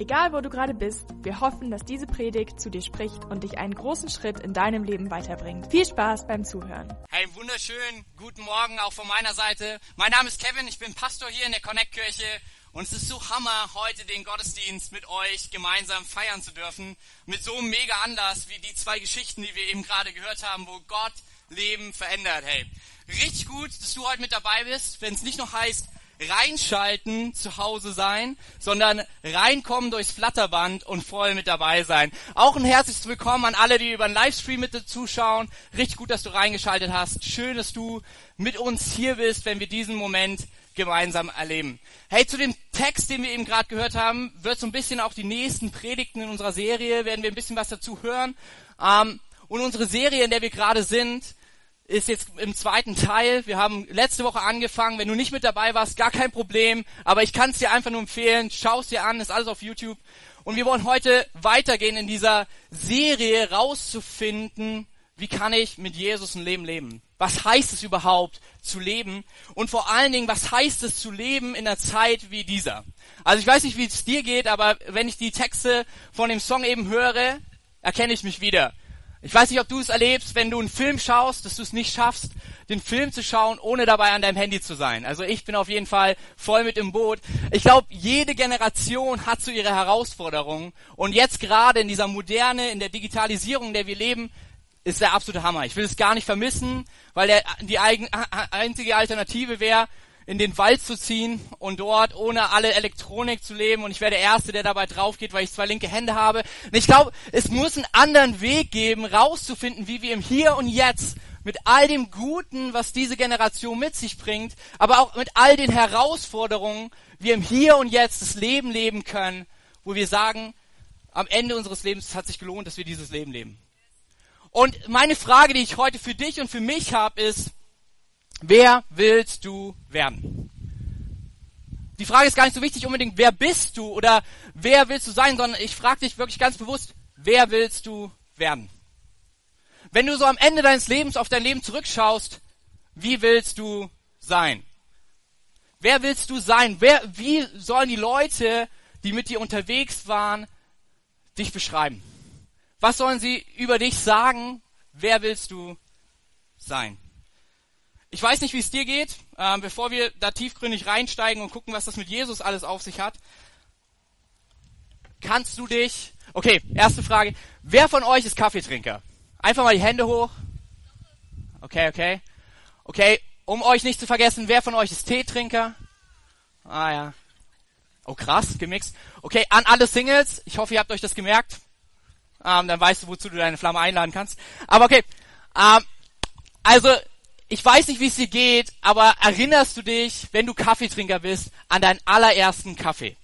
Egal wo du gerade bist, wir hoffen, dass diese Predigt zu dir spricht und dich einen großen Schritt in deinem Leben weiterbringt. Viel Spaß beim Zuhören. Hey, wunderschön, guten Morgen auch von meiner Seite. Mein Name ist Kevin, ich bin Pastor hier in der Connect Kirche und es ist so Hammer, heute den Gottesdienst mit euch gemeinsam feiern zu dürfen. Mit so einem mega Anlass wie die zwei Geschichten, die wir eben gerade gehört haben, wo Gott Leben verändert. Hey, richtig gut, dass du heute mit dabei bist, wenn es nicht noch heißt, reinschalten, zu Hause sein, sondern reinkommen durchs Flatterband und voll mit dabei sein. Auch ein herzliches Willkommen an alle, die über den Livestream mit zuschauen. Richtig gut, dass du reingeschaltet hast. Schön, dass du mit uns hier bist, wenn wir diesen Moment gemeinsam erleben. Hey, zu dem Text, den wir eben gerade gehört haben, wird so ein bisschen auch die nächsten Predigten in unserer Serie, werden wir ein bisschen was dazu hören. Ähm, und unsere Serie, in der wir gerade sind, ist jetzt im zweiten Teil. Wir haben letzte Woche angefangen. Wenn du nicht mit dabei warst, gar kein Problem. Aber ich kann es dir einfach nur empfehlen. Schau es dir an, ist alles auf YouTube. Und wir wollen heute weitergehen in dieser Serie rauszufinden, wie kann ich mit Jesus ein Leben leben? Was heißt es überhaupt zu leben? Und vor allen Dingen, was heißt es zu leben in einer Zeit wie dieser? Also ich weiß nicht, wie es dir geht, aber wenn ich die Texte von dem Song eben höre, erkenne ich mich wieder. Ich weiß nicht, ob du es erlebst, wenn du einen Film schaust, dass du es nicht schaffst, den Film zu schauen, ohne dabei an deinem Handy zu sein. Also ich bin auf jeden Fall voll mit im Boot. Ich glaube, jede Generation hat so ihre Herausforderungen. Und jetzt gerade in dieser Moderne, in der Digitalisierung, in der wir leben, ist der absolute Hammer. Ich will es gar nicht vermissen, weil der, die eigen, einzige Alternative wäre, in den Wald zu ziehen und dort ohne alle Elektronik zu leben und ich wäre der Erste, der dabei drauf geht, weil ich zwei linke Hände habe. Und ich glaube, es muss einen anderen Weg geben, rauszufinden, wie wir im Hier und Jetzt mit all dem Guten, was diese Generation mit sich bringt, aber auch mit all den Herausforderungen, wir im Hier und Jetzt das Leben leben können, wo wir sagen, am Ende unseres Lebens hat sich gelohnt, dass wir dieses Leben leben. Und meine Frage, die ich heute für dich und für mich habe, ist, Wer willst du werden? Die Frage ist gar nicht so wichtig unbedingt, wer bist du oder wer willst du sein, sondern ich frage dich wirklich ganz bewusst, wer willst du werden? Wenn du so am Ende deines Lebens auf dein Leben zurückschaust, wie willst du sein? Wer willst du sein? Wer, wie sollen die Leute, die mit dir unterwegs waren, dich beschreiben? Was sollen sie über dich sagen? Wer willst du sein? Ich weiß nicht, wie es dir geht, äh, bevor wir da tiefgründig reinsteigen und gucken, was das mit Jesus alles auf sich hat. Kannst du dich, okay, erste Frage, wer von euch ist Kaffeetrinker? Einfach mal die Hände hoch. Okay, okay. Okay, um euch nicht zu vergessen, wer von euch ist Teetrinker? Ah ja. Oh krass, gemixt. Okay, an alle Singles, ich hoffe, ihr habt euch das gemerkt. Ähm, dann weißt du, wozu du deine Flamme einladen kannst. Aber okay, ähm, also ich weiß nicht, wie es dir geht, aber erinnerst du dich, wenn du Kaffeetrinker bist, an deinen allerersten Kaffee?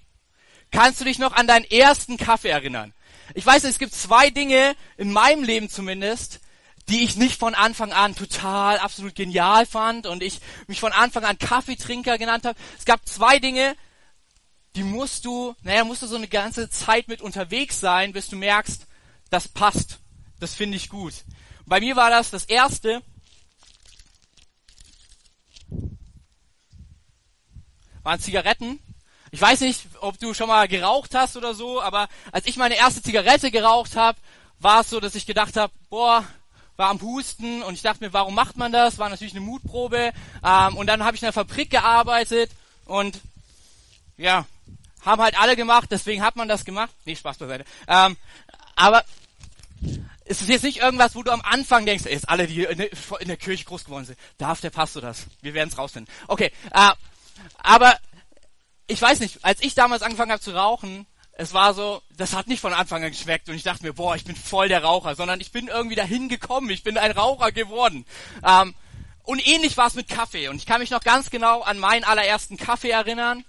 Kannst du dich noch an deinen ersten Kaffee erinnern? Ich weiß, es gibt zwei Dinge in meinem Leben zumindest, die ich nicht von Anfang an total absolut genial fand und ich mich von Anfang an Kaffeetrinker genannt habe. Es gab zwei Dinge, die musst du, naja, musst du so eine ganze Zeit mit unterwegs sein, bis du merkst, das passt. Das finde ich gut. Bei mir war das das erste, waren Zigaretten. Ich weiß nicht, ob du schon mal geraucht hast oder so, aber als ich meine erste Zigarette geraucht habe, war es so, dass ich gedacht habe, boah, war am Husten und ich dachte mir, warum macht man das? War natürlich eine Mutprobe. Ähm, und dann habe ich in einer Fabrik gearbeitet und ja, haben halt alle gemacht, deswegen hat man das gemacht. Nee, Spaß beiseite. Ähm, aber es ist jetzt nicht irgendwas, wo du am Anfang denkst, ey, ist alle, die in der, Kirche groß geworden sind, darf der Pastor das? Wir werden es rausfinden. Okay, äh, aber ich weiß nicht, als ich damals angefangen habe zu rauchen, es war so, das hat nicht von Anfang an geschmeckt und ich dachte mir, boah, ich bin voll der Raucher, sondern ich bin irgendwie dahin gekommen, ich bin ein Raucher geworden. Ähm, und ähnlich war es mit Kaffee und ich kann mich noch ganz genau an meinen allerersten Kaffee erinnern.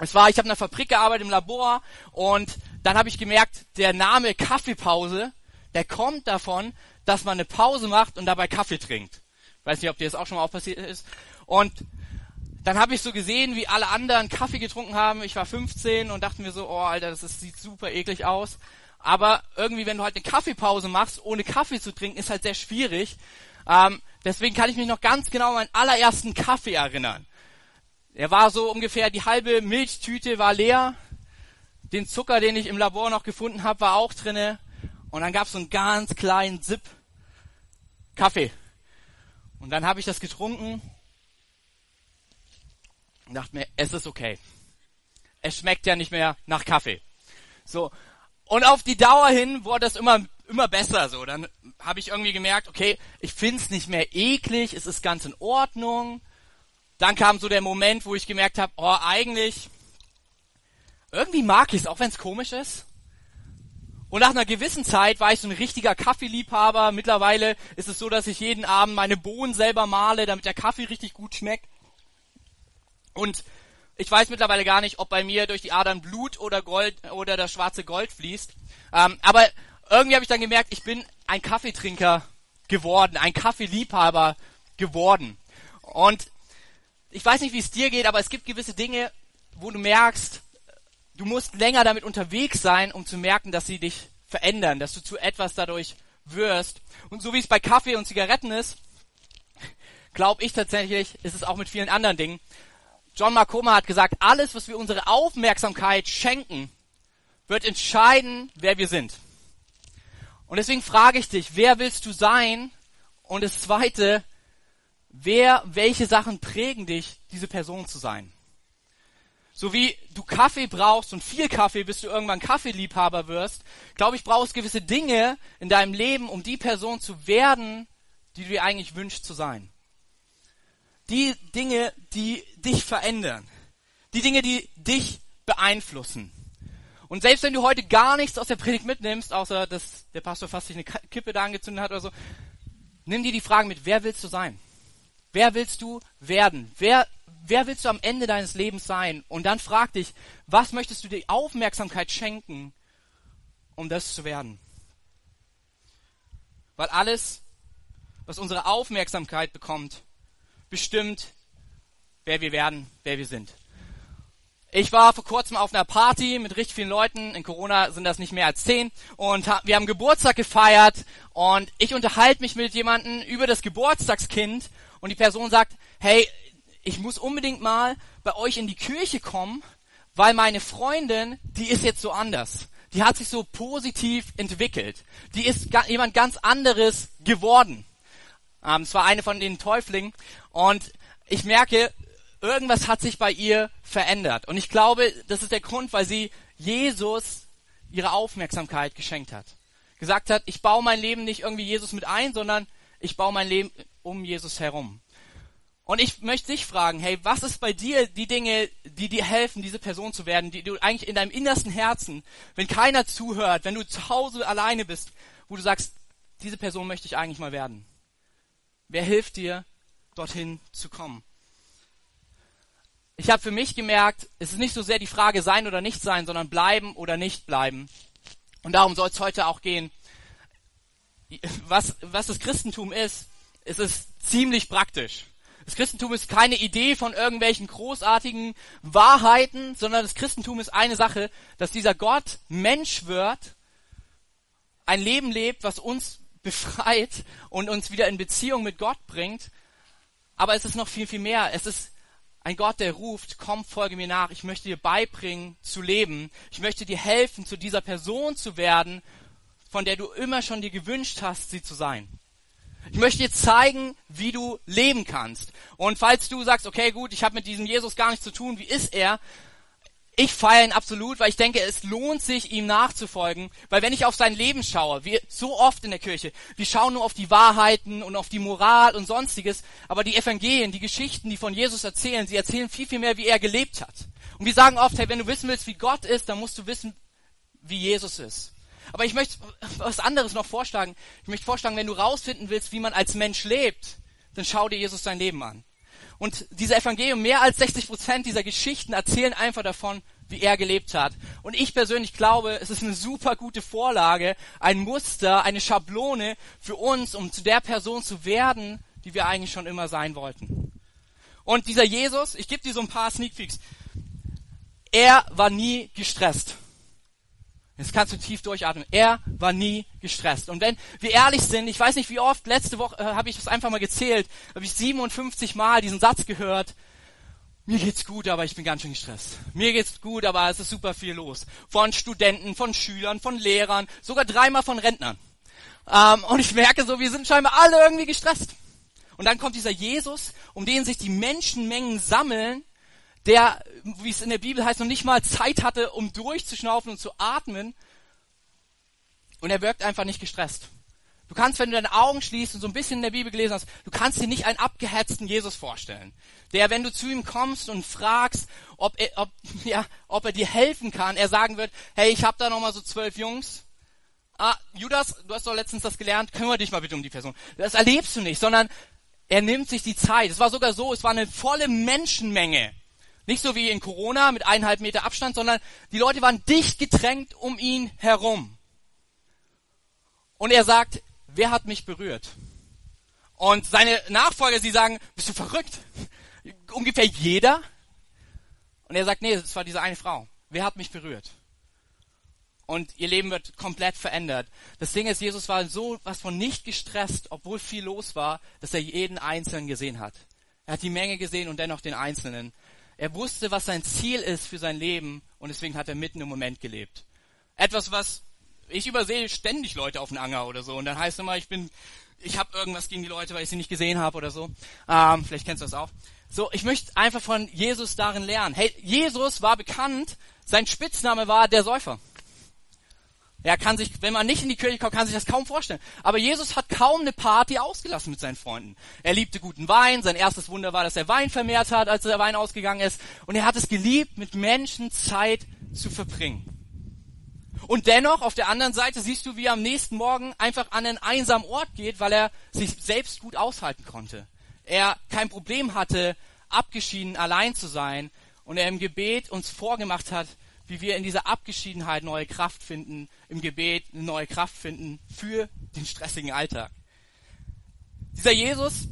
Es war, ich habe in einer Fabrik gearbeitet im Labor und dann habe ich gemerkt, der Name Kaffeepause, der kommt davon, dass man eine Pause macht und dabei Kaffee trinkt. Weiß nicht, ob dir das auch schon mal auch passiert ist. Und dann habe ich so gesehen, wie alle anderen Kaffee getrunken haben. Ich war 15 und dachte mir so, oh Alter, das ist, sieht super eklig aus. Aber irgendwie, wenn du halt eine Kaffeepause machst, ohne Kaffee zu trinken, ist halt sehr schwierig. Ähm, deswegen kann ich mich noch ganz genau an meinen allerersten Kaffee erinnern. Er war so ungefähr, die halbe Milchtüte war leer. Den Zucker, den ich im Labor noch gefunden habe, war auch drinne. Und dann gab es so einen ganz kleinen Sip Kaffee. Und dann habe ich das getrunken und dachte mir, es ist okay. Es schmeckt ja nicht mehr nach Kaffee. So. Und auf die Dauer hin wurde das immer, immer besser, so. Dann habe ich irgendwie gemerkt, okay, ich find's nicht mehr eklig, es ist ganz in Ordnung. Dann kam so der Moment, wo ich gemerkt habe, oh, eigentlich, irgendwie mag ich es, auch wenn es komisch ist. Und nach einer gewissen Zeit war ich so ein richtiger Kaffeeliebhaber. Mittlerweile ist es so, dass ich jeden Abend meine Bohnen selber male, damit der Kaffee richtig gut schmeckt. Und ich weiß mittlerweile gar nicht, ob bei mir durch die Adern Blut oder Gold oder das schwarze Gold fließt. Ähm, aber irgendwie habe ich dann gemerkt, ich bin ein Kaffeetrinker geworden, ein Kaffeeliebhaber geworden. Und ich weiß nicht, wie es dir geht, aber es gibt gewisse Dinge, wo du merkst, du musst länger damit unterwegs sein, um zu merken, dass sie dich verändern, dass du zu etwas dadurch wirst. Und so wie es bei Kaffee und Zigaretten ist, glaube ich tatsächlich, ist es auch mit vielen anderen Dingen. John Markoma hat gesagt, alles, was wir unsere Aufmerksamkeit schenken, wird entscheiden, wer wir sind. Und deswegen frage ich dich, wer willst du sein? Und das zweite, wer, welche Sachen prägen dich, diese Person zu sein? So wie du Kaffee brauchst und viel Kaffee, bis du irgendwann Kaffeeliebhaber wirst, glaube ich, brauchst gewisse Dinge in deinem Leben, um die Person zu werden, die du dir eigentlich wünschst zu sein die Dinge, die dich verändern. Die Dinge, die dich beeinflussen. Und selbst wenn du heute gar nichts aus der Predigt mitnimmst, außer dass der Pastor fast sich eine Kippe da angezündet hat oder so, nimm dir die Fragen mit, wer willst du sein? Wer willst du werden? Wer, wer willst du am Ende deines Lebens sein? Und dann frag dich, was möchtest du dir Aufmerksamkeit schenken, um das zu werden? Weil alles, was unsere Aufmerksamkeit bekommt, bestimmt, wer wir werden, wer wir sind. Ich war vor kurzem auf einer Party mit richtig vielen Leuten. In Corona sind das nicht mehr als zehn. Und wir haben Geburtstag gefeiert. Und ich unterhalte mich mit jemandem über das Geburtstagskind. Und die Person sagt, hey, ich muss unbedingt mal bei euch in die Kirche kommen, weil meine Freundin, die ist jetzt so anders. Die hat sich so positiv entwickelt. Die ist jemand ganz anderes geworden. Ähm, es war eine von den Täuflingen. Und ich merke, irgendwas hat sich bei ihr verändert. Und ich glaube, das ist der Grund, weil sie Jesus ihre Aufmerksamkeit geschenkt hat. Gesagt hat, ich baue mein Leben nicht irgendwie Jesus mit ein, sondern ich baue mein Leben um Jesus herum. Und ich möchte dich fragen, hey, was ist bei dir die Dinge, die dir helfen, diese Person zu werden, die du eigentlich in deinem innersten Herzen, wenn keiner zuhört, wenn du zu Hause alleine bist, wo du sagst, diese Person möchte ich eigentlich mal werden? Wer hilft dir, dorthin zu kommen? Ich habe für mich gemerkt, es ist nicht so sehr die Frage sein oder nicht sein, sondern bleiben oder nicht bleiben. Und darum soll es heute auch gehen. Was, was das Christentum ist, ist es ziemlich praktisch. Das Christentum ist keine Idee von irgendwelchen großartigen Wahrheiten, sondern das Christentum ist eine Sache, dass dieser Gott Mensch wird, ein Leben lebt, was uns befreit und uns wieder in Beziehung mit Gott bringt. Aber es ist noch viel, viel mehr. Es ist ein Gott, der ruft, komm, folge mir nach. Ich möchte dir beibringen zu leben. Ich möchte dir helfen, zu dieser Person zu werden, von der du immer schon dir gewünscht hast, sie zu sein. Ich möchte dir zeigen, wie du leben kannst. Und falls du sagst, okay, gut, ich habe mit diesem Jesus gar nichts zu tun, wie ist er? Ich feiere ihn absolut, weil ich denke, es lohnt sich, ihm nachzufolgen. Weil wenn ich auf sein Leben schaue, wie so oft in der Kirche, wir schauen nur auf die Wahrheiten und auf die Moral und sonstiges, aber die Evangelien, die Geschichten, die von Jesus erzählen, sie erzählen viel, viel mehr, wie er gelebt hat. Und wir sagen oft, hey, wenn du wissen willst, wie Gott ist, dann musst du wissen, wie Jesus ist. Aber ich möchte was anderes noch vorschlagen. Ich möchte vorschlagen, wenn du rausfinden willst, wie man als Mensch lebt, dann schau dir Jesus sein Leben an. Und diese Evangelium, mehr als 60 Prozent dieser Geschichten erzählen einfach davon, wie er gelebt hat. Und ich persönlich glaube, es ist eine super gute Vorlage, ein Muster, eine Schablone für uns, um zu der Person zu werden, die wir eigentlich schon immer sein wollten. Und dieser Jesus, ich gebe dir so ein paar Sneak Peeks, er war nie gestresst. Jetzt kannst du tief durchatmen. Er war nie gestresst. Und wenn wir ehrlich sind, ich weiß nicht wie oft, letzte Woche äh, habe ich das einfach mal gezählt, habe ich 57 Mal diesen Satz gehört, mir geht's gut, aber ich bin ganz schön gestresst. Mir geht's gut, aber es ist super viel los. Von Studenten, von Schülern, von Lehrern, sogar dreimal von Rentnern. Ähm, und ich merke so, wir sind scheinbar alle irgendwie gestresst. Und dann kommt dieser Jesus, um den sich die Menschenmengen sammeln, der, wie es in der Bibel heißt, noch nicht mal Zeit hatte, um durchzuschnaufen und zu atmen. Und er wirkt einfach nicht gestresst. Du kannst, wenn du deine Augen schließt und so ein bisschen in der Bibel gelesen hast, du kannst dir nicht einen abgehetzten Jesus vorstellen. Der, wenn du zu ihm kommst und fragst, ob er, ob, ja, ob er dir helfen kann, er sagen wird, hey, ich habe da noch mal so zwölf Jungs. Ah, Judas, du hast doch letztens das gelernt, kümmere dich mal bitte um die Person. Das erlebst du nicht, sondern er nimmt sich die Zeit. Es war sogar so, es war eine volle Menschenmenge. Nicht so wie in Corona mit eineinhalb Meter Abstand, sondern die Leute waren dicht gedrängt um ihn herum. Und er sagt, wer hat mich berührt? Und seine Nachfolger, sie sagen, bist du verrückt? Ungefähr jeder? Und er sagt, nee, es war diese eine Frau. Wer hat mich berührt? Und ihr Leben wird komplett verändert. Das Ding ist, Jesus war so was von nicht gestresst, obwohl viel los war, dass er jeden Einzelnen gesehen hat. Er hat die Menge gesehen und dennoch den Einzelnen. Er wusste, was sein Ziel ist für sein Leben und deswegen hat er mitten im Moment gelebt. Etwas, was ich übersehe ständig Leute auf den Anger oder so und dann heißt es immer, ich bin, ich habe irgendwas gegen die Leute, weil ich sie nicht gesehen habe oder so. Ähm, vielleicht kennst du das auch. So, ich möchte einfach von Jesus darin lernen. Hey, Jesus war bekannt, sein Spitzname war der Säufer. Er kann sich, wenn man nicht in die Kirche kommt, kann sich das kaum vorstellen. Aber Jesus hat kaum eine Party ausgelassen mit seinen Freunden. Er liebte guten Wein. Sein erstes Wunder war, dass er Wein vermehrt hat, als der Wein ausgegangen ist. Und er hat es geliebt, mit Menschen Zeit zu verbringen. Und dennoch, auf der anderen Seite, siehst du, wie er am nächsten Morgen einfach an einen einsamen Ort geht, weil er sich selbst gut aushalten konnte. Er kein Problem hatte, abgeschieden allein zu sein und er im Gebet uns vorgemacht hat, wie wir in dieser Abgeschiedenheit neue Kraft finden, im Gebet eine neue Kraft finden für den stressigen Alltag. Dieser Jesus,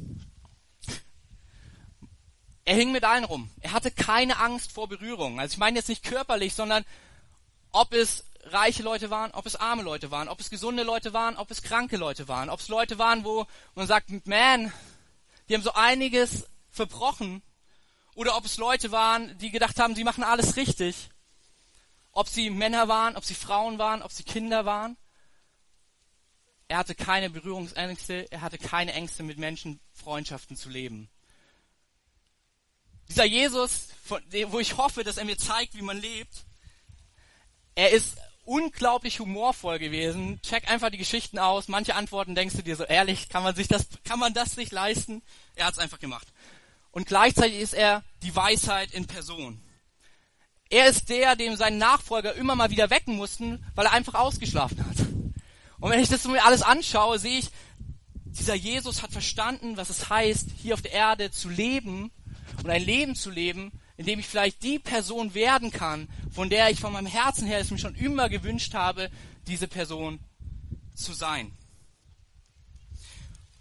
er hing mit allen rum. Er hatte keine Angst vor Berührung. Also ich meine jetzt nicht körperlich, sondern ob es reiche Leute waren, ob es arme Leute waren, ob es gesunde Leute waren, ob es kranke Leute waren, ob es Leute waren, wo man sagt, man, die haben so einiges verbrochen, oder ob es Leute waren, die gedacht haben, sie machen alles richtig ob sie Männer waren, ob sie Frauen waren, ob sie Kinder waren. Er hatte keine Berührungsängste, er hatte keine Ängste, mit Menschen Freundschaften zu leben. Dieser Jesus, wo ich hoffe, dass er mir zeigt, wie man lebt, er ist unglaublich humorvoll gewesen. Check einfach die Geschichten aus. Manche Antworten denkst du dir so ehrlich, kann man sich das, kann man das sich leisten? Er hat es einfach gemacht. Und gleichzeitig ist er die Weisheit in Person. Er ist der, dem seine Nachfolger immer mal wieder wecken mussten, weil er einfach ausgeschlafen hat. Und wenn ich das mir alles anschaue, sehe ich, dieser Jesus hat verstanden, was es heißt, hier auf der Erde zu leben und ein Leben zu leben, in dem ich vielleicht die Person werden kann, von der ich von meinem Herzen her es mir schon immer gewünscht habe, diese Person zu sein.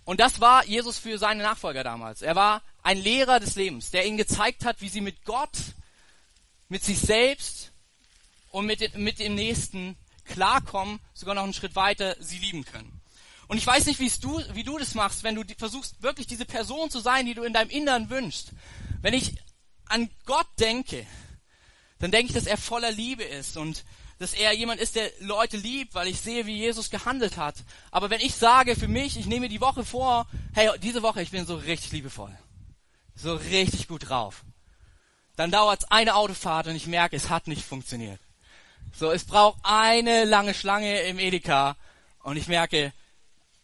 Und das war Jesus für seine Nachfolger damals. Er war ein Lehrer des Lebens, der ihnen gezeigt hat, wie sie mit Gott mit sich selbst und mit, den, mit dem Nächsten klarkommen, sogar noch einen Schritt weiter sie lieben können. Und ich weiß nicht, wie du, wie du das machst, wenn du versuchst, wirklich diese Person zu sein, die du in deinem Innern wünschst. Wenn ich an Gott denke, dann denke ich, dass er voller Liebe ist und dass er jemand ist, der Leute liebt, weil ich sehe, wie Jesus gehandelt hat. Aber wenn ich sage für mich, ich nehme die Woche vor, hey, diese Woche, ich bin so richtig liebevoll. So richtig gut drauf. Dann dauert es eine Autofahrt und ich merke, es hat nicht funktioniert. So, es braucht eine lange Schlange im Edeka und ich merke,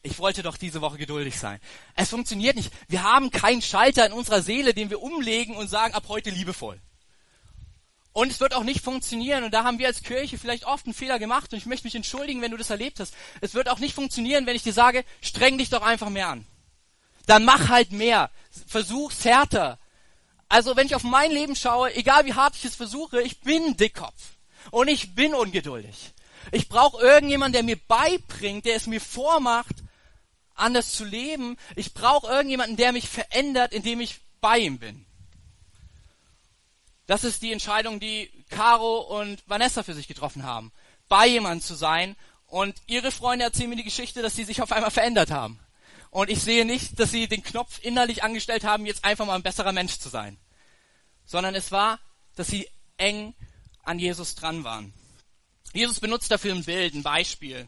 ich wollte doch diese Woche geduldig sein. Es funktioniert nicht. Wir haben keinen Schalter in unserer Seele, den wir umlegen und sagen, ab heute liebevoll. Und es wird auch nicht funktionieren. Und da haben wir als Kirche vielleicht oft einen Fehler gemacht. Und ich möchte mich entschuldigen, wenn du das erlebt hast. Es wird auch nicht funktionieren, wenn ich dir sage, streng dich doch einfach mehr an. Dann mach halt mehr. Versuch's härter Also wenn ich auf mein Leben schaue, egal wie hart ich es versuche, ich bin Dickkopf und ich bin ungeduldig. Ich brauche irgendjemanden, der mir beibringt, der es mir vormacht, anders zu leben. Ich brauche irgendjemanden, der mich verändert, indem ich bei ihm bin. Das ist die Entscheidung, die Caro und Vanessa für sich getroffen haben. Bei jemandem zu sein. Und ihre Freunde erzählen mir die Geschichte, dass sie sich auf einmal verändert haben. Und ich sehe nicht, dass sie den Knopf innerlich angestellt haben, jetzt einfach mal ein besserer Mensch zu sein. Sondern es war, dass sie eng an Jesus dran waren. Jesus benutzt dafür ein Bild, ein Beispiel.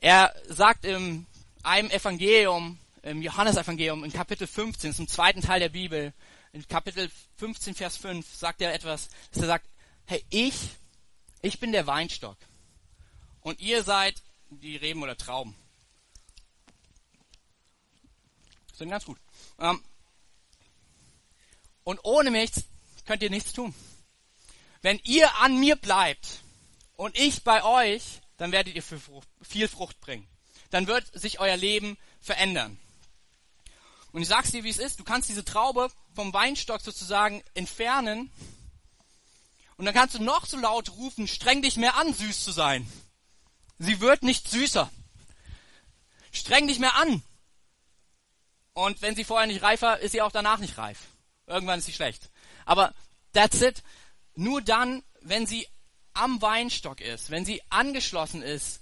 Er sagt im einem Evangelium, im Johannesevangelium, in Kapitel 15, zum zweiten Teil der Bibel, in Kapitel 15, Vers 5, sagt er etwas, dass er sagt, hey, ich, ich bin der Weinstock und ihr seid die Reben oder Trauben. Sind ganz gut. Ähm, und ohne mich könnt ihr nichts tun. Wenn ihr an mir bleibt und ich bei euch, dann werdet ihr viel Frucht bringen. Dann wird sich euer Leben verändern. Und ich sag's dir, wie es ist. Du kannst diese Traube vom Weinstock sozusagen entfernen. Und dann kannst du noch so laut rufen, streng dich mehr an, süß zu sein. Sie wird nicht süßer. Streng dich mehr an. Und wenn sie vorher nicht reif war, ist sie auch danach nicht reif. Irgendwann ist sie schlecht. Aber that's it. Nur dann, wenn sie am Weinstock ist, wenn sie angeschlossen ist,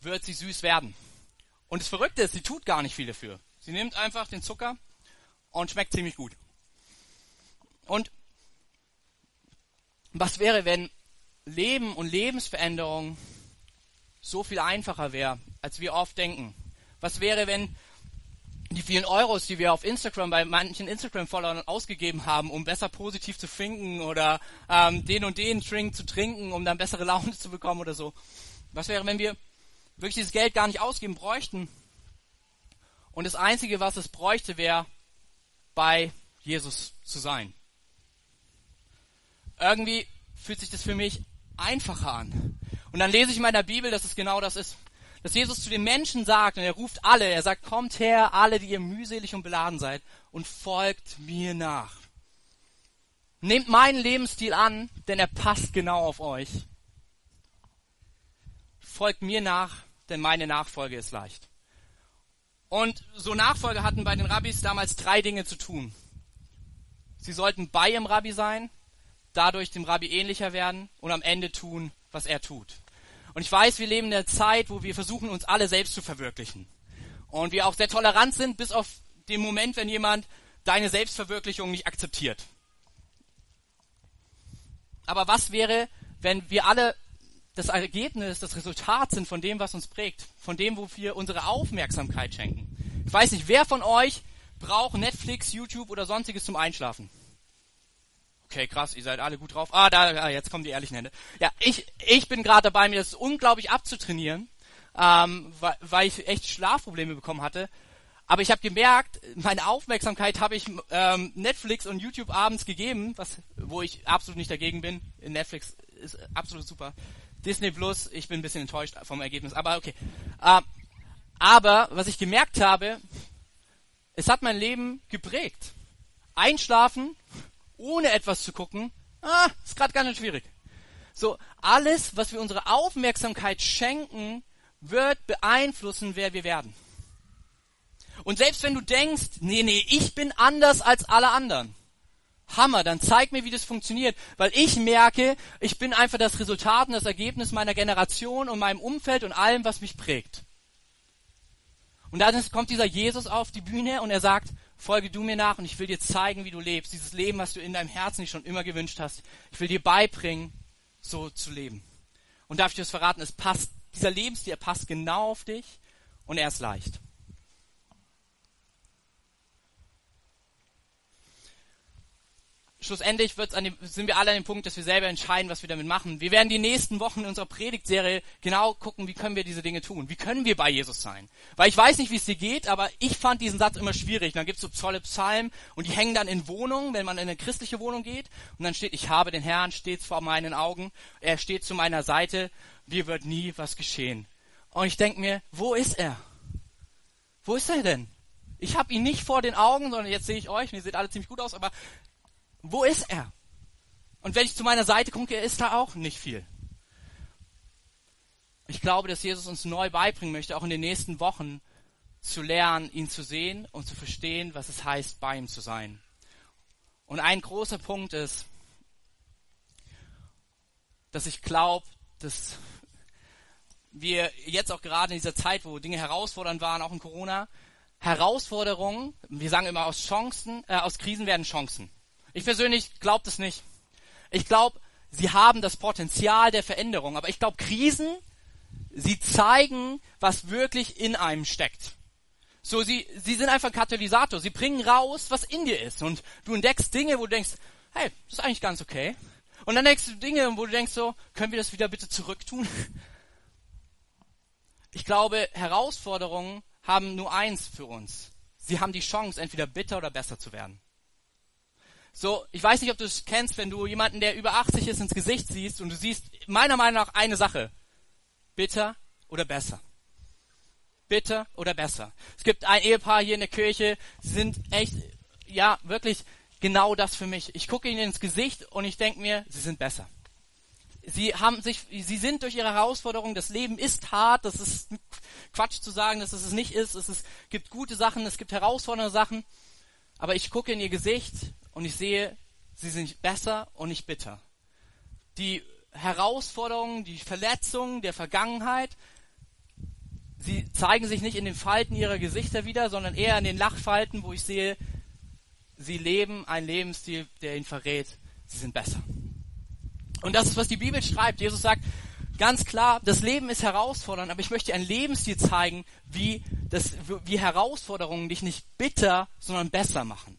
wird sie süß werden. Und das Verrückte ist, sie tut gar nicht viel dafür. Sie nimmt einfach den Zucker und schmeckt ziemlich gut. Und was wäre, wenn Leben und Lebensveränderung so viel einfacher wäre, als wir oft denken? Was wäre, wenn die vielen Euros, die wir auf Instagram bei manchen Instagram-Followern ausgegeben haben, um besser positiv zu trinken oder ähm, den und den Drink zu trinken, um dann bessere Laune zu bekommen oder so. Was wäre, wenn wir wirklich dieses Geld gar nicht ausgeben bräuchten und das Einzige, was es bräuchte, wäre bei Jesus zu sein. Irgendwie fühlt sich das für mich einfacher an. Und dann lese ich in meiner Bibel, dass es genau das ist dass Jesus zu den Menschen sagt, und er ruft alle, er sagt, kommt her, alle, die ihr mühselig und beladen seid, und folgt mir nach. Nehmt meinen Lebensstil an, denn er passt genau auf euch. Folgt mir nach, denn meine Nachfolge ist leicht. Und so Nachfolge hatten bei den Rabbis damals drei Dinge zu tun. Sie sollten bei ihrem Rabbi sein, dadurch dem Rabbi ähnlicher werden und am Ende tun, was er tut. Und ich weiß, wir leben in einer Zeit, wo wir versuchen, uns alle selbst zu verwirklichen. Und wir auch sehr tolerant sind, bis auf den Moment, wenn jemand deine Selbstverwirklichung nicht akzeptiert. Aber was wäre, wenn wir alle das Ergebnis, das Resultat sind von dem, was uns prägt, von dem, wo wir unsere Aufmerksamkeit schenken? Ich weiß nicht, wer von euch braucht Netflix, YouTube oder sonstiges zum Einschlafen? Okay, krass, ihr seid alle gut drauf. Ah, da, ah, jetzt kommen die ehrlichen Hände. Ja, ich, ich bin gerade dabei, mir das unglaublich abzutrainieren, ähm, weil, weil ich echt Schlafprobleme bekommen hatte. Aber ich habe gemerkt, meine Aufmerksamkeit habe ich ähm, Netflix und YouTube abends gegeben, was, wo ich absolut nicht dagegen bin. Netflix ist absolut super. Disney Plus, ich bin ein bisschen enttäuscht vom Ergebnis, aber okay. Ähm, aber was ich gemerkt habe, es hat mein Leben geprägt. Einschlafen ohne etwas zu gucken, ah, ist gerade ganz schwierig. So, alles, was wir unsere Aufmerksamkeit schenken, wird beeinflussen, wer wir werden. Und selbst wenn du denkst, nee, nee, ich bin anders als alle anderen. Hammer, dann zeig mir, wie das funktioniert, weil ich merke, ich bin einfach das Resultat und das Ergebnis meiner Generation und meinem Umfeld und allem, was mich prägt. Und dann kommt dieser Jesus auf die Bühne und er sagt, folge du mir nach und ich will dir zeigen, wie du lebst. Dieses Leben, was du in deinem Herzen nicht schon immer gewünscht hast. Ich will dir beibringen, so zu leben. Und darf ich dir das verraten, es passt, dieser Lebensstil passt genau auf dich und er ist leicht. Schlussendlich dem, sind wir alle an dem Punkt, dass wir selber entscheiden, was wir damit machen. Wir werden die nächsten Wochen in unserer Predigtserie genau gucken, wie können wir diese Dinge tun. Wie können wir bei Jesus sein? Weil ich weiß nicht, wie es dir geht, aber ich fand diesen Satz immer schwierig. Und dann gibt es so tolle Psalmen und die hängen dann in Wohnungen, wenn man in eine christliche Wohnung geht. Und dann steht, ich habe den Herrn stets vor meinen Augen. Er steht zu meiner Seite. Mir wird nie was geschehen. Und ich denke mir, wo ist er? Wo ist er denn? Ich habe ihn nicht vor den Augen, sondern jetzt sehe ich euch und ihr seht alle ziemlich gut aus, aber wo ist er? Und wenn ich zu meiner Seite gucke, ist da auch nicht viel. Ich glaube, dass Jesus uns neu beibringen möchte, auch in den nächsten Wochen zu lernen, ihn zu sehen und zu verstehen, was es heißt, bei ihm zu sein. Und ein großer Punkt ist, dass ich glaube, dass wir jetzt auch gerade in dieser Zeit, wo Dinge herausfordernd waren, auch in Corona, Herausforderungen, wir sagen immer aus Chancen, äh, aus Krisen werden Chancen. Ich persönlich glaube das nicht. Ich glaube, sie haben das Potenzial der Veränderung, aber ich glaube, Krisen, sie zeigen, was wirklich in einem steckt. So, sie, sie sind einfach ein Katalysator. Sie bringen raus, was in dir ist. Und du entdeckst Dinge, wo du denkst, hey, das ist eigentlich ganz okay. Und dann denkst du Dinge, wo du denkst so, können wir das wieder bitte zurücktun? Ich glaube, Herausforderungen haben nur eins für uns. Sie haben die Chance, entweder bitter oder besser zu werden. So, ich weiß nicht, ob du es kennst, wenn du jemanden, der über 80 ist, ins Gesicht siehst und du siehst meiner Meinung nach eine Sache. Bitter oder besser. Bitter oder besser. Es gibt ein Ehepaar hier in der Kirche, sie sind echt, ja, wirklich genau das für mich. Ich gucke ihnen ins Gesicht und ich denke mir, sie sind besser. Sie haben sich, sie sind durch ihre Herausforderungen, das Leben ist hart, das ist Quatsch zu sagen, dass es es nicht ist. Es ist, gibt gute Sachen, es gibt herausfordernde Sachen. Aber ich gucke in ihr Gesicht und ich sehe, sie sind besser und nicht bitter. Die Herausforderungen, die Verletzungen der Vergangenheit, sie zeigen sich nicht in den Falten ihrer Gesichter wieder, sondern eher in den Lachfalten, wo ich sehe, sie leben einen Lebensstil, der ihnen verrät, sie sind besser. Und das ist, was die Bibel schreibt. Jesus sagt ganz klar, das Leben ist herausfordernd, aber ich möchte einen Lebensstil zeigen, wie, das, wie Herausforderungen dich nicht bitter, sondern besser machen.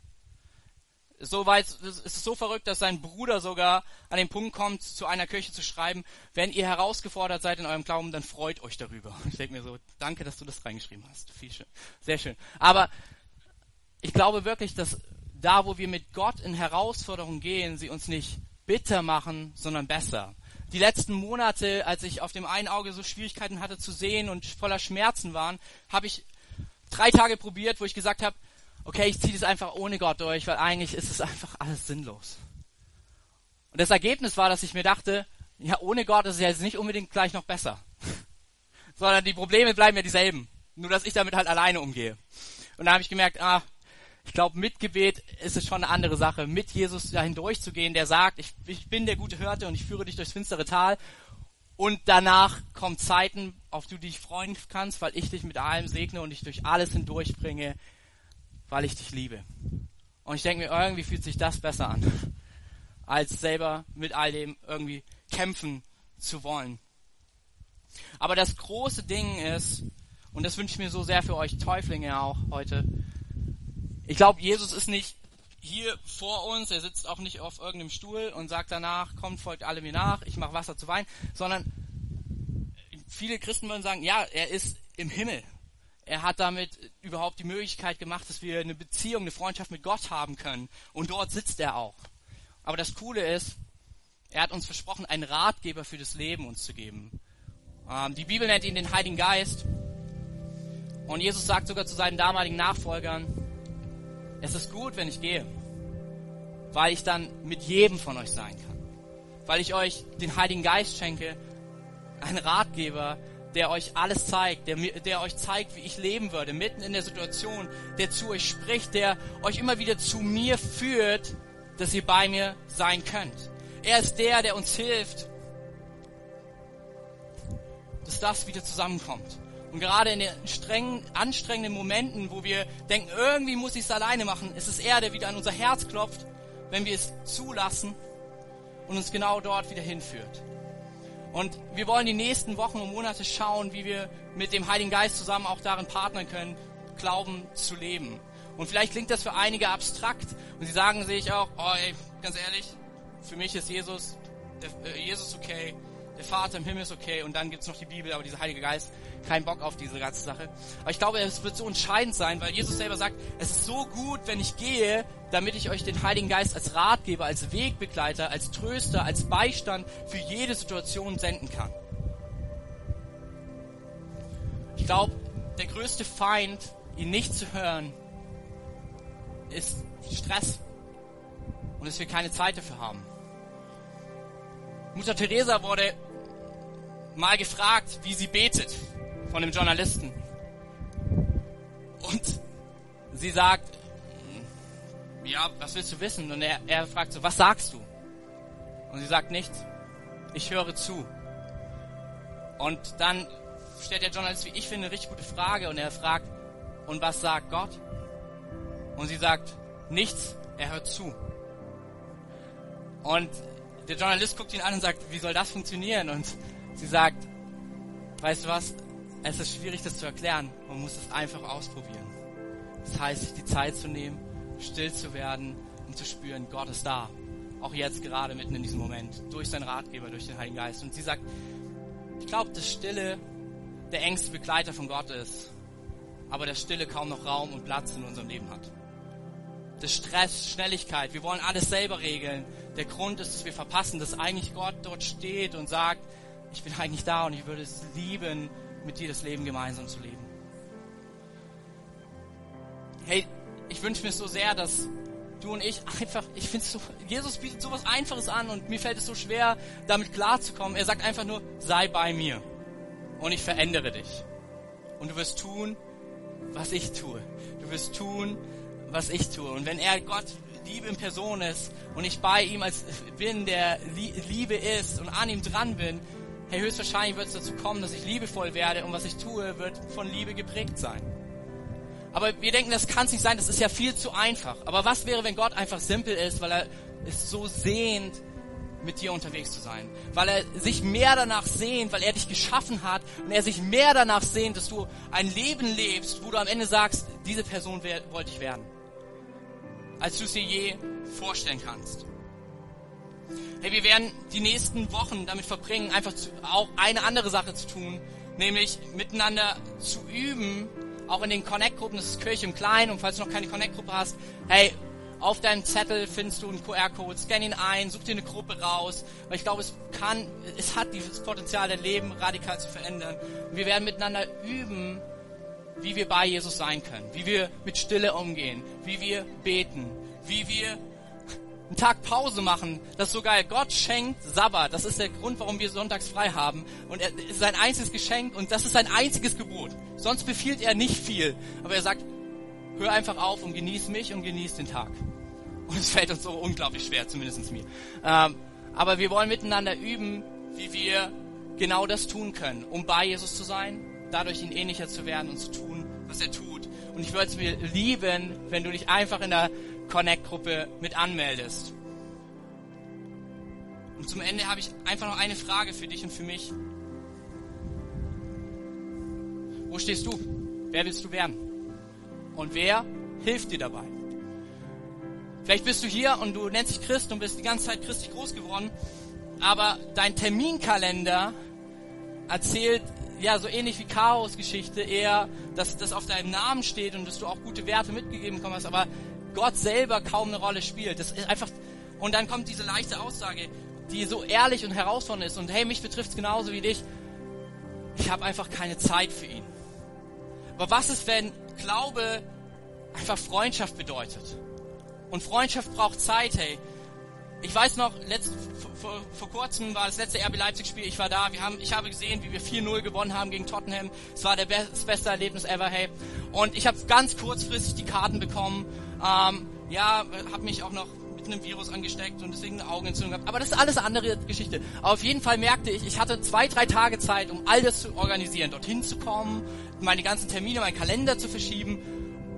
Soweit ist es so verrückt, dass sein Bruder sogar an den Punkt kommt, zu einer Kirche zu schreiben, wenn ihr herausgefordert seid in eurem Glauben, dann freut euch darüber. Ich denke mir so, danke, dass du das reingeschrieben hast. Viel schön. Sehr schön. Aber ich glaube wirklich, dass da, wo wir mit Gott in Herausforderungen gehen, sie uns nicht bitter machen, sondern besser. Die letzten Monate, als ich auf dem einen Auge so Schwierigkeiten hatte zu sehen und voller Schmerzen waren, habe ich drei Tage probiert, wo ich gesagt habe, okay, ich ziehe das einfach ohne Gott durch, weil eigentlich ist es einfach alles sinnlos. Und das Ergebnis war, dass ich mir dachte, ja, ohne Gott ist es jetzt nicht unbedingt gleich noch besser. Sondern die Probleme bleiben ja dieselben. Nur, dass ich damit halt alleine umgehe. Und da habe ich gemerkt, ah, ich glaube, mit Gebet ist es schon eine andere Sache, mit Jesus dahin durchzugehen, der sagt, ich, ich bin der gute Hirte und ich führe dich durchs finstere Tal. Und danach kommen Zeiten, auf die du dich freuen kannst, weil ich dich mit allem segne und dich durch alles hindurchbringe, weil ich dich liebe. Und ich denke mir, irgendwie fühlt sich das besser an, als selber mit all dem irgendwie kämpfen zu wollen. Aber das große Ding ist, und das wünsche ich mir so sehr für euch Täuflinge auch heute, ich glaube, Jesus ist nicht hier vor uns, er sitzt auch nicht auf irgendeinem Stuhl und sagt danach, kommt, folgt alle mir nach, ich mache Wasser zu Wein, sondern viele Christen würden sagen, ja, er ist im Himmel. Er hat damit überhaupt die Möglichkeit gemacht, dass wir eine Beziehung, eine Freundschaft mit Gott haben können. Und dort sitzt er auch. Aber das Coole ist, er hat uns versprochen, einen Ratgeber für das Leben uns zu geben. Ähm, die Bibel nennt ihn den Heiligen Geist. Und Jesus sagt sogar zu seinen damaligen Nachfolgern, es ist gut, wenn ich gehe, weil ich dann mit jedem von euch sein kann. Weil ich euch den Heiligen Geist schenke, einen Ratgeber, der euch alles zeigt, der, der euch zeigt, wie ich leben würde, mitten in der Situation, der zu euch spricht, der euch immer wieder zu mir führt, dass ihr bei mir sein könnt. Er ist der, der uns hilft, dass das wieder zusammenkommt. Und gerade in den strengen, anstrengenden Momenten, wo wir denken, irgendwie muss ich es alleine machen, ist es er, der wieder an unser Herz klopft, wenn wir es zulassen und uns genau dort wieder hinführt. Und wir wollen die nächsten Wochen und Monate schauen, wie wir mit dem Heiligen Geist zusammen auch darin partnern können, Glauben zu leben. Und vielleicht klingt das für einige abstrakt und sie sagen sich auch, oh ey, ganz ehrlich, für mich ist Jesus, der, äh, Jesus okay, der Vater im Himmel ist okay und dann gibt's noch die Bibel, aber dieser Heilige Geist, kein Bock auf diese ganze Sache. Aber ich glaube, es wird so entscheidend sein, weil Jesus selber sagt, es ist so gut, wenn ich gehe, damit ich euch den Heiligen Geist als Ratgeber, als Wegbegleiter, als Tröster, als Beistand für jede Situation senden kann. Ich glaube, der größte Feind, ihn nicht zu hören, ist Stress und dass wir keine Zeit dafür haben. Mutter Teresa wurde mal gefragt, wie sie betet von einem Journalisten. Und sie sagt, ja, was willst du wissen? Und er, er fragt so, was sagst du? Und sie sagt nichts. Ich höre zu. Und dann stellt der Journalist, wie ich finde, eine richtig gute Frage und er fragt, und was sagt Gott? Und sie sagt, nichts, er hört zu. Und der Journalist guckt ihn an und sagt, wie soll das funktionieren? Und sie sagt, weißt du was, es ist schwierig, das zu erklären. Man muss es einfach ausprobieren. Das heißt, sich die Zeit zu nehmen, still zu werden und zu spüren, Gott ist da. Auch jetzt gerade mitten in diesem Moment. Durch seinen Ratgeber, durch den Heiligen Geist. Und sie sagt, ich glaube, das Stille der engste Begleiter von Gott ist. Aber der Stille kaum noch Raum und Platz in unserem Leben hat. Das Stress, Schnelligkeit, wir wollen alles selber regeln. Der Grund ist, dass wir verpassen, dass eigentlich Gott dort steht und sagt, ich bin eigentlich da und ich würde es lieben, mit dir das Leben gemeinsam zu leben. Hey, ich wünsche mir so sehr, dass du und ich einfach, ich finde so, Jesus bietet so was Einfaches an und mir fällt es so schwer, damit klarzukommen. Er sagt einfach nur, sei bei mir und ich verändere dich. Und du wirst tun, was ich tue. Du wirst tun, was ich tue. Und wenn er Gott Liebe in Person ist und ich bei ihm als bin, der Liebe ist und an ihm dran bin, hey, höchstwahrscheinlich wird es dazu kommen, dass ich liebevoll werde und was ich tue, wird von Liebe geprägt sein. Aber wir denken, das kann es nicht sein, das ist ja viel zu einfach. Aber was wäre, wenn Gott einfach simpel ist, weil er es so sehnt, mit dir unterwegs zu sein? Weil er sich mehr danach sehnt, weil er dich geschaffen hat und er sich mehr danach sehnt, dass du ein Leben lebst, wo du am Ende sagst, diese Person wollte ich werden. Als du es dir je vorstellen kannst. Hey, wir werden die nächsten Wochen damit verbringen, einfach zu, auch eine andere Sache zu tun, nämlich miteinander zu üben, auch in den Connect-Gruppen, das ist Kirche im Kleinen und falls du noch keine Connect-Gruppe hast, hey, auf deinem Zettel findest du einen QR-Code, scan ihn ein, such dir eine Gruppe raus, weil ich glaube, es kann, es hat dieses Potenzial, dein Leben radikal zu verändern. Und wir werden miteinander üben, wie wir bei Jesus sein können, wie wir mit Stille umgehen, wie wir beten, wie wir einen Tag Pause machen. Das ist so geil. Gott schenkt Sabbat. Das ist der Grund, warum wir sonntags frei haben. Und er ist sein einziges Geschenk und das ist sein einziges Gebot. Sonst befiehlt er nicht viel. Aber er sagt, hör einfach auf und genieß mich und genieß den Tag. Und es fällt uns so unglaublich schwer, zumindest mir. Ähm, aber wir wollen miteinander üben, wie wir genau das tun können, um bei Jesus zu sein, dadurch ihn ähnlicher zu werden und zu tun, was er tut. Und ich würde es mir lieben, wenn du dich einfach in der Connect-Gruppe mit anmeldest. Und zum Ende habe ich einfach noch eine Frage für dich und für mich. Wo stehst du? Wer willst du werden? Und wer hilft dir dabei? Vielleicht bist du hier und du nennst dich Christ und bist die ganze Zeit christlich groß geworden, aber dein Terminkalender erzählt ja so ähnlich wie Chaos-Geschichte eher, dass das auf deinem Namen steht und dass du auch gute Werte mitgegeben bekommen hast, aber Gott selber kaum eine Rolle spielt. Das ist einfach und dann kommt diese leichte Aussage, die so ehrlich und herausfordernd ist und hey, mich betrifft es genauso wie dich. Ich habe einfach keine Zeit für ihn. Aber was ist, wenn Glaube einfach Freundschaft bedeutet? Und Freundschaft braucht Zeit, hey. Ich weiß noch, letzt, vor, vor kurzem war das letzte RB Leipzig-Spiel, ich war da, wir haben, ich habe gesehen, wie wir 4-0 gewonnen haben gegen Tottenham. Es war der be das beste Erlebnis ever, hey. Und ich habe ganz kurzfristig die Karten bekommen. Ähm, ja, habe mich auch noch mit einem Virus angesteckt und deswegen eine Augenentzündung gehabt. Aber das ist alles andere Geschichte. Auf jeden Fall merkte ich, ich hatte zwei, drei Tage Zeit, um all das zu organisieren, dorthin zu kommen, meine ganzen Termine, meinen Kalender zu verschieben.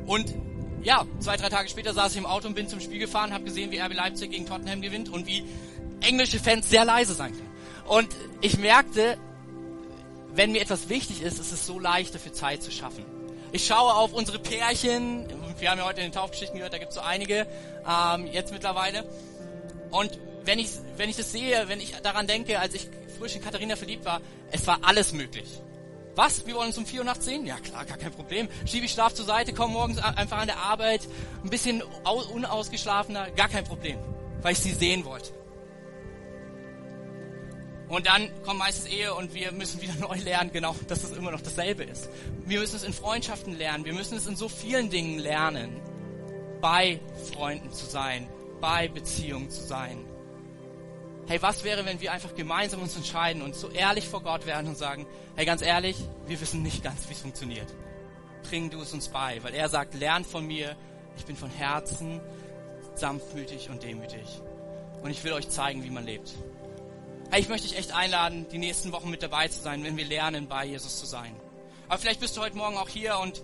Und ja, zwei, drei Tage später saß ich im Auto und bin zum Spiel gefahren, habe gesehen, wie RB Leipzig gegen Tottenham gewinnt und wie englische Fans sehr leise sein können. Und ich merkte, wenn mir etwas wichtig ist, ist es so leicht, dafür Zeit zu schaffen. Ich schaue auf unsere Pärchen, wir haben ja heute in den Taufgeschichten gehört, da gibt es so einige ähm, jetzt mittlerweile. Und wenn ich, wenn ich das sehe, wenn ich daran denke, als ich frisch in Katharina verliebt war, es war alles möglich. Was? Wir wollen uns um 4 Uhr nachts sehen? Ja klar, gar kein Problem. Schiebe ich Schlaf zur Seite, komme morgens einfach an der Arbeit, ein bisschen unausgeschlafener, gar kein Problem, weil ich sie sehen wollte. Und dann kommt meistens Ehe und wir müssen wieder neu lernen, genau, dass es immer noch dasselbe ist. Wir müssen es in Freundschaften lernen, wir müssen es in so vielen Dingen lernen, bei Freunden zu sein, bei Beziehungen zu sein. Hey, was wäre, wenn wir einfach gemeinsam uns entscheiden und so ehrlich vor Gott werden und sagen, hey, ganz ehrlich, wir wissen nicht ganz, wie es funktioniert. Bring du es uns bei, weil er sagt, lernt von mir, ich bin von Herzen sanftmütig und demütig. Und ich will euch zeigen, wie man lebt. Ich möchte dich echt einladen, die nächsten Wochen mit dabei zu sein, wenn wir lernen, bei Jesus zu sein. Aber vielleicht bist du heute Morgen auch hier und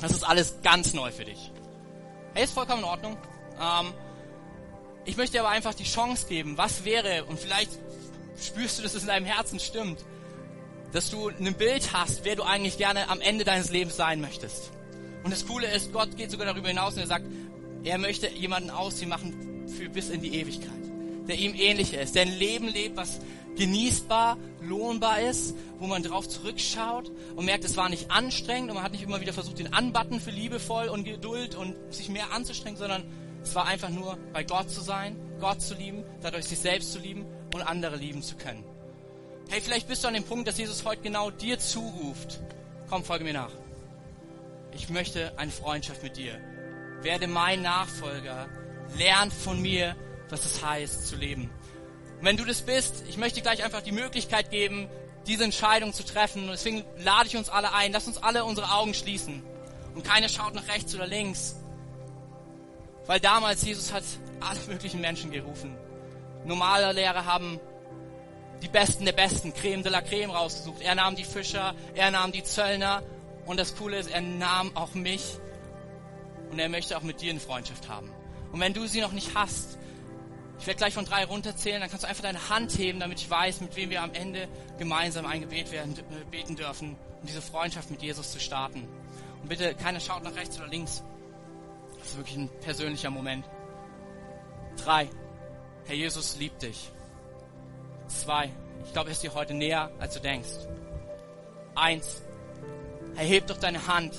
das ist alles ganz neu für dich. Hey, ist vollkommen in Ordnung. Ähm, ich möchte dir aber einfach die Chance geben, was wäre, und vielleicht spürst du, dass es in deinem Herzen stimmt, dass du ein Bild hast, wer du eigentlich gerne am Ende deines Lebens sein möchtest. Und das Coole ist, Gott geht sogar darüber hinaus und er sagt, er möchte jemanden ausziehen machen für bis in die Ewigkeit, der ihm ähnlich ist, der ein Leben lebt, was genießbar, lohnbar ist, wo man drauf zurückschaut und merkt, es war nicht anstrengend und man hat nicht immer wieder versucht, den Anbatten für liebevoll und Geduld und sich mehr anzustrengen, sondern es war einfach nur, bei Gott zu sein, Gott zu lieben, dadurch sich selbst zu lieben und andere lieben zu können. Hey, vielleicht bist du an dem Punkt, dass Jesus heute genau dir zuruft. Komm, folge mir nach. Ich möchte eine Freundschaft mit dir. Werde mein Nachfolger. Lern von mir, was es heißt zu leben. Und wenn du das bist, ich möchte gleich einfach die Möglichkeit geben, diese Entscheidung zu treffen. Und deswegen lade ich uns alle ein. Lass uns alle unsere Augen schließen. Und keiner schaut nach rechts oder links. Weil damals Jesus hat alle möglichen Menschen gerufen. Normale Lehrer haben die Besten der Besten, Creme de la Creme rausgesucht. Er nahm die Fischer, er nahm die Zöllner. Und das Coole ist, er nahm auch mich. Und er möchte auch mit dir eine Freundschaft haben. Und wenn du sie noch nicht hast, ich werde gleich von drei runterzählen, dann kannst du einfach deine Hand heben, damit ich weiß, mit wem wir am Ende gemeinsam ein Gebet werden, äh, beten dürfen, um diese Freundschaft mit Jesus zu starten. Und bitte, keiner schaut nach rechts oder links. Das ist wirklich ein persönlicher Moment. Drei. Herr Jesus liebt dich. Zwei. Ich glaube, er ist dir heute näher, als du denkst. Eins. Erheb doch deine Hand,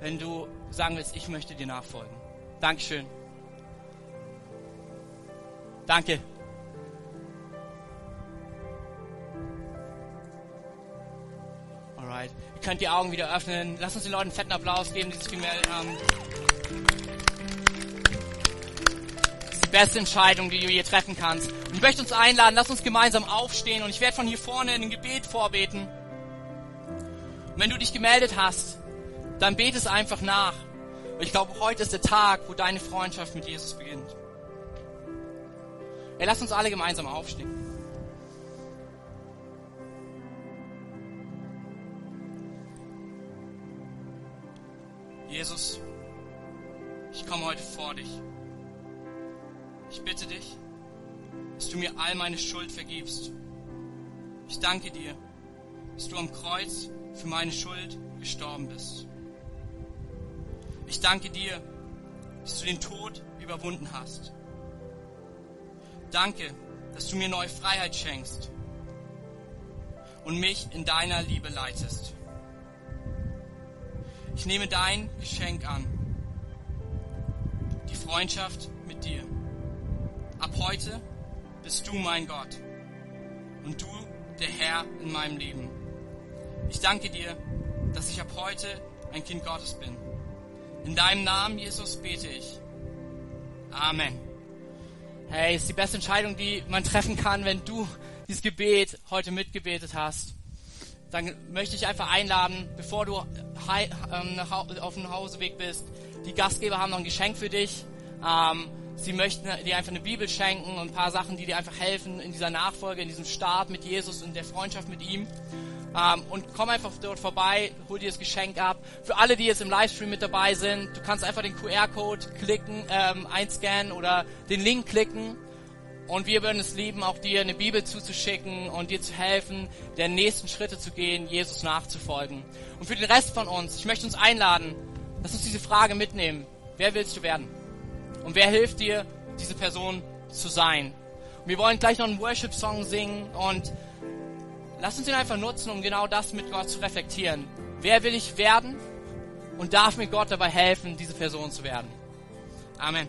wenn du sagen willst, ich möchte dir nachfolgen. Dankeschön. Danke. Alright. Ihr könnt die Augen wieder öffnen. Lass uns den Leuten einen fetten Applaus geben, die sich gemeldet haben. Das ist die beste Entscheidung, die du hier treffen kannst. Und ich möchte uns einladen, lass uns gemeinsam aufstehen und ich werde von hier vorne ein Gebet vorbeten. Und wenn du dich gemeldet hast, dann bete es einfach nach. Und ich glaube, heute ist der Tag, wo deine Freundschaft mit Jesus beginnt. Ey, lass uns alle gemeinsam aufstehen. Jesus, ich komme heute vor dich. Ich bitte dich, dass du mir all meine Schuld vergibst. Ich danke dir, dass du am Kreuz für meine Schuld gestorben bist. Ich danke dir, dass du den Tod überwunden hast Danke, dass du mir neue Freiheit schenkst und mich in deiner Liebe leitest. Ich nehme dein Geschenk an, die Freundschaft mit dir. Ab heute bist du mein Gott und du der Herr in meinem Leben. Ich danke dir, dass ich ab heute ein Kind Gottes bin. In deinem Namen, Jesus, bete ich. Amen. Hey, ist die beste Entscheidung, die man treffen kann, wenn du dieses Gebet heute mitgebetet hast. Dann möchte ich einfach einladen, bevor du ähm, auf dem Hauseweg bist. Die Gastgeber haben noch ein Geschenk für dich. Ähm, sie möchten dir einfach eine Bibel schenken und ein paar Sachen, die dir einfach helfen in dieser Nachfolge, in diesem Start mit Jesus und der Freundschaft mit ihm. Ähm, und komm einfach dort vorbei, hol dir das Geschenk ab. Für alle, die jetzt im Livestream mit dabei sind, du kannst einfach den QR-Code klicken, ähm, einscannen oder den Link klicken. Und wir würden es lieben, auch dir eine Bibel zuzuschicken und dir zu helfen, der nächsten Schritte zu gehen, Jesus nachzufolgen. Und für den Rest von uns, ich möchte uns einladen, lass uns diese Frage mitnehmen. Wer willst du werden? Und wer hilft dir, diese Person zu sein? Und wir wollen gleich noch einen Worship-Song singen und Lass uns ihn einfach nutzen, um genau das mit Gott zu reflektieren. Wer will ich werden? Und darf mir Gott dabei helfen, diese Person zu werden? Amen.